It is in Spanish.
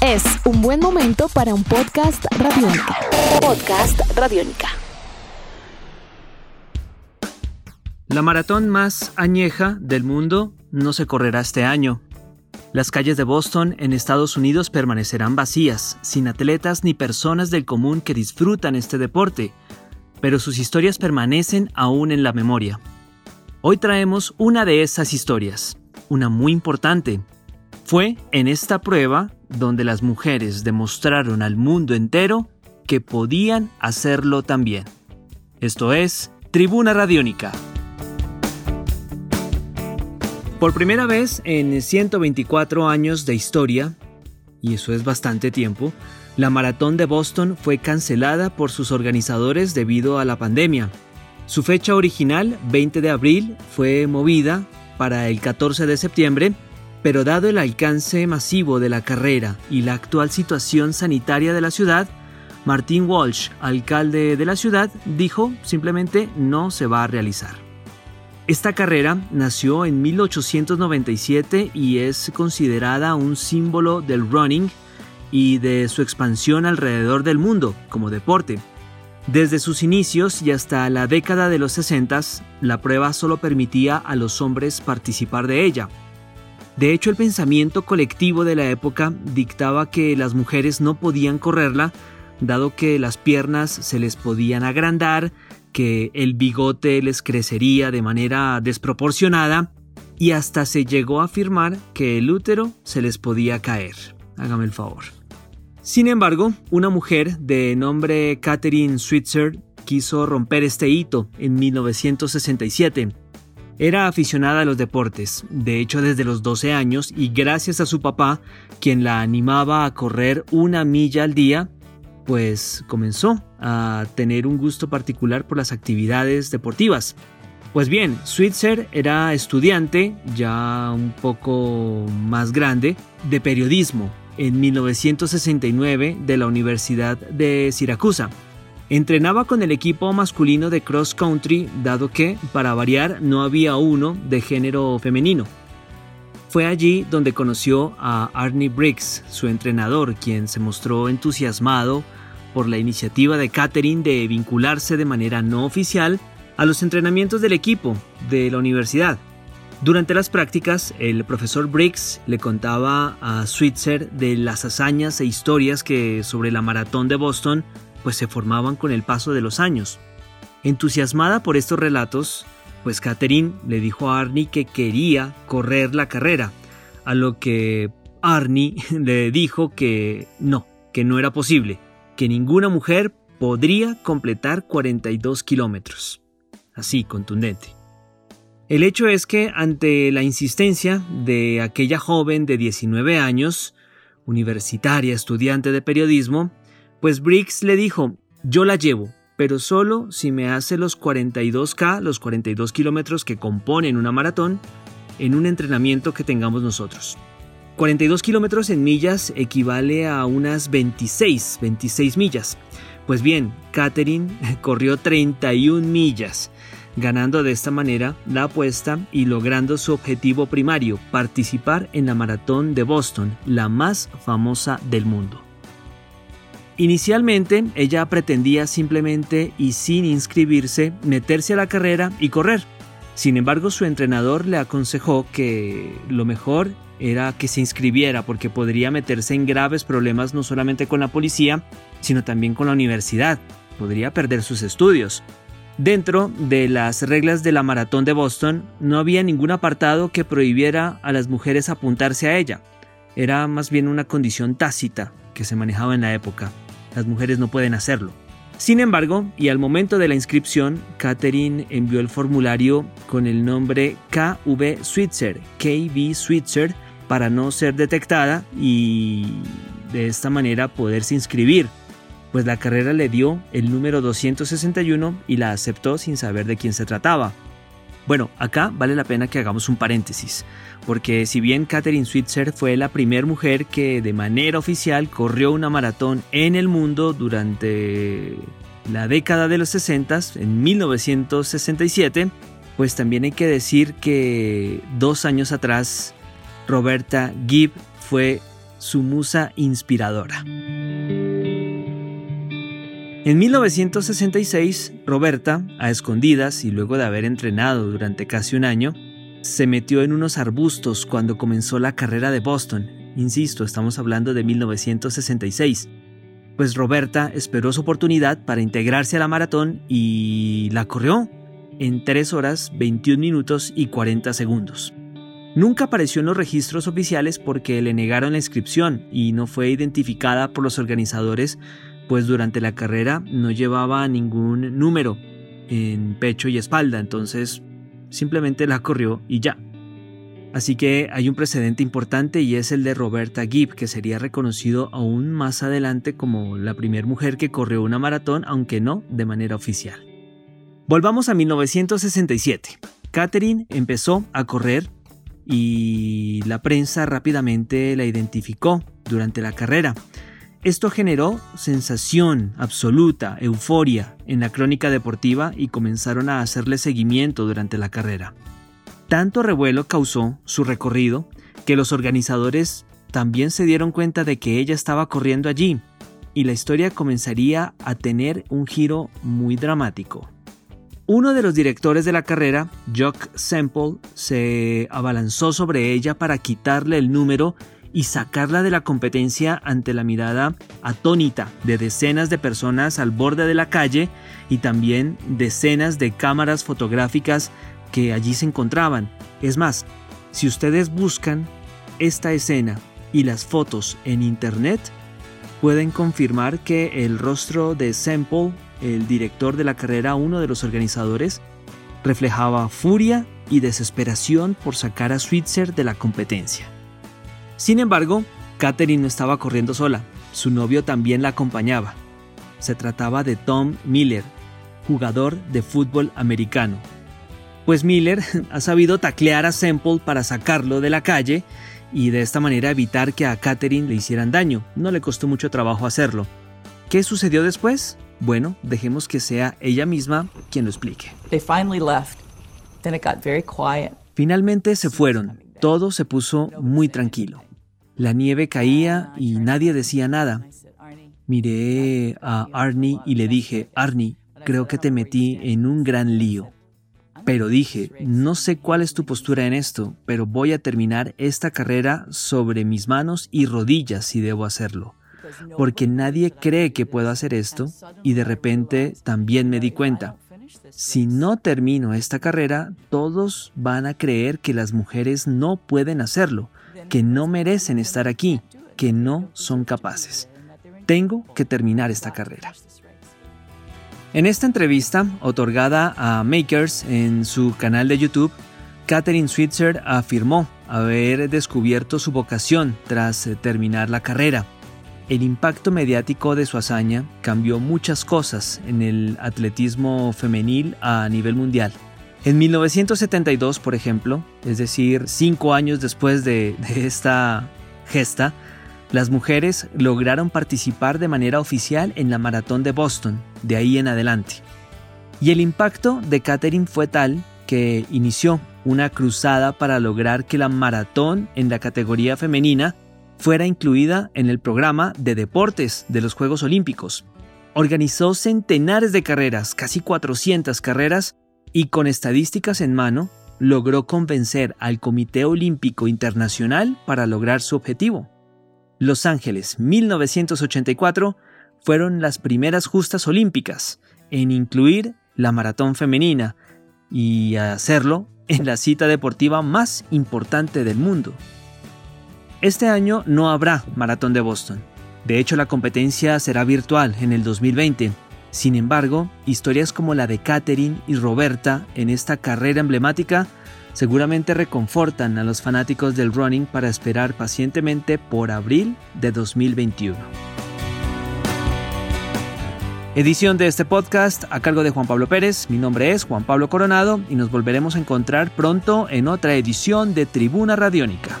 Es un buen momento para un podcast radiónica. Podcast radiónica. La maratón más añeja del mundo no se correrá este año. Las calles de Boston en Estados Unidos permanecerán vacías, sin atletas ni personas del común que disfrutan este deporte, pero sus historias permanecen aún en la memoria. Hoy traemos una de esas historias, una muy importante. Fue en esta prueba donde las mujeres demostraron al mundo entero que podían hacerlo también. Esto es Tribuna Radiónica. Por primera vez en 124 años de historia, y eso es bastante tiempo, la maratón de Boston fue cancelada por sus organizadores debido a la pandemia. Su fecha original, 20 de abril, fue movida para el 14 de septiembre pero dado el alcance masivo de la carrera y la actual situación sanitaria de la ciudad, Martin Walsh, alcalde de la ciudad, dijo simplemente no se va a realizar. Esta carrera nació en 1897 y es considerada un símbolo del running y de su expansión alrededor del mundo como deporte. Desde sus inicios y hasta la década de los 60, la prueba solo permitía a los hombres participar de ella, de hecho, el pensamiento colectivo de la época dictaba que las mujeres no podían correrla, dado que las piernas se les podían agrandar, que el bigote les crecería de manera desproporcionada y hasta se llegó a afirmar que el útero se les podía caer. Hágame el favor. Sin embargo, una mujer de nombre Catherine Switzer quiso romper este hito en 1967 era aficionada a los deportes, de hecho desde los 12 años, y gracias a su papá, quien la animaba a correr una milla al día, pues comenzó a tener un gusto particular por las actividades deportivas. Pues bien, Switzer era estudiante, ya un poco más grande, de periodismo en 1969 de la Universidad de Siracusa. Entrenaba con el equipo masculino de cross country, dado que, para variar, no había uno de género femenino. Fue allí donde conoció a Arnie Briggs, su entrenador, quien se mostró entusiasmado por la iniciativa de Catherine de vincularse de manera no oficial a los entrenamientos del equipo de la universidad. Durante las prácticas, el profesor Briggs le contaba a Switzer de las hazañas e historias que sobre la maratón de Boston pues se formaban con el paso de los años. Entusiasmada por estos relatos, pues Catherine le dijo a Arnie que quería correr la carrera, a lo que Arnie le dijo que no, que no era posible, que ninguna mujer podría completar 42 kilómetros. Así, contundente. El hecho es que ante la insistencia de aquella joven de 19 años, universitaria estudiante de periodismo, pues Briggs le dijo, yo la llevo, pero solo si me hace los 42K, los 42 kilómetros que componen una maratón, en un entrenamiento que tengamos nosotros. 42 kilómetros en millas equivale a unas 26, 26 millas. Pues bien, Catherine corrió 31 millas, ganando de esta manera la apuesta y logrando su objetivo primario, participar en la maratón de Boston, la más famosa del mundo. Inicialmente ella pretendía simplemente y sin inscribirse meterse a la carrera y correr. Sin embargo, su entrenador le aconsejó que lo mejor era que se inscribiera porque podría meterse en graves problemas no solamente con la policía, sino también con la universidad. Podría perder sus estudios. Dentro de las reglas de la maratón de Boston no había ningún apartado que prohibiera a las mujeres apuntarse a ella. Era más bien una condición tácita que se manejaba en la época las mujeres no pueden hacerlo. Sin embargo, y al momento de la inscripción, Catherine envió el formulario con el nombre KV Switzer, KB Switzer, para no ser detectada y de esta manera poderse inscribir, pues la carrera le dio el número 261 y la aceptó sin saber de quién se trataba. Bueno, acá vale la pena que hagamos un paréntesis, porque si bien Catherine Switzer fue la primera mujer que de manera oficial corrió una maratón en el mundo durante la década de los 60, en 1967, pues también hay que decir que dos años atrás Roberta Gibb fue su musa inspiradora. En 1966, Roberta, a escondidas y luego de haber entrenado durante casi un año, se metió en unos arbustos cuando comenzó la carrera de Boston. Insisto, estamos hablando de 1966. Pues Roberta esperó su oportunidad para integrarse a la maratón y la corrió en 3 horas 21 minutos y 40 segundos. Nunca apareció en los registros oficiales porque le negaron la inscripción y no fue identificada por los organizadores pues durante la carrera no llevaba ningún número en pecho y espalda, entonces simplemente la corrió y ya. Así que hay un precedente importante y es el de Roberta Gibb, que sería reconocido aún más adelante como la primera mujer que corrió una maratón, aunque no de manera oficial. Volvamos a 1967. Catherine empezó a correr y la prensa rápidamente la identificó durante la carrera. Esto generó sensación absoluta, euforia en la crónica deportiva y comenzaron a hacerle seguimiento durante la carrera. Tanto revuelo causó su recorrido que los organizadores también se dieron cuenta de que ella estaba corriendo allí y la historia comenzaría a tener un giro muy dramático. Uno de los directores de la carrera, Jock Semple, se abalanzó sobre ella para quitarle el número y sacarla de la competencia ante la mirada atónita de decenas de personas al borde de la calle y también decenas de cámaras fotográficas que allí se encontraban. Es más, si ustedes buscan esta escena y las fotos en internet, pueden confirmar que el rostro de Semple, el director de la carrera, uno de los organizadores, reflejaba furia y desesperación por sacar a Switzer de la competencia. Sin embargo, Catherine no estaba corriendo sola, su novio también la acompañaba. Se trataba de Tom Miller, jugador de fútbol americano. Pues Miller ha sabido taclear a Semple para sacarlo de la calle y de esta manera evitar que a Catherine le hicieran daño. No le costó mucho trabajo hacerlo. ¿Qué sucedió después? Bueno, dejemos que sea ella misma quien lo explique. Finalmente se fueron. Todo se puso muy tranquilo. La nieve caía y nadie decía nada. Miré a Arnie y le dije, Arnie, creo que te metí en un gran lío. Pero dije, no sé cuál es tu postura en esto, pero voy a terminar esta carrera sobre mis manos y rodillas si debo hacerlo. Porque nadie cree que puedo hacer esto y de repente también me di cuenta. Si no termino esta carrera, todos van a creer que las mujeres no pueden hacerlo que no merecen estar aquí, que no son capaces. Tengo que terminar esta carrera. En esta entrevista, otorgada a Makers en su canal de YouTube, Catherine Switzer afirmó haber descubierto su vocación tras eh, terminar la carrera. El impacto mediático de su hazaña cambió muchas cosas en el atletismo femenil a nivel mundial. En 1972, por ejemplo, es decir, cinco años después de, esta gesta, las mujeres lograron participar de manera oficial en la maratón de Boston, de ahí en adelante. Y el impacto de Catherine fue tal que inició una cruzada para lograr que la maratón en la categoría femenina fuera incluida en el programa de deportes de los Juegos Olímpicos. Organizó centenares de carreras, casi 400 carreras, y con estadísticas en mano, logró convencer al Comité Olímpico Internacional para lograr su objetivo. Los Ángeles 1984 fueron las primeras justas olímpicas en incluir la maratón femenina y hacerlo en la cita deportiva más importante del mundo. Este año no habrá maratón de Boston. De hecho, la competencia será virtual en el 2020 sin embargo, historias como la de Catherine y Roberta en esta carrera emblemática seguramente reconfortan a los fanáticos del running para esperar pacientemente por abril de 2021. Edición de este podcast a cargo de Juan Pablo Pérez. Mi nombre es Juan Pablo Coronado y nos volveremos a encontrar pronto en otra edición de Tribuna Radiónica.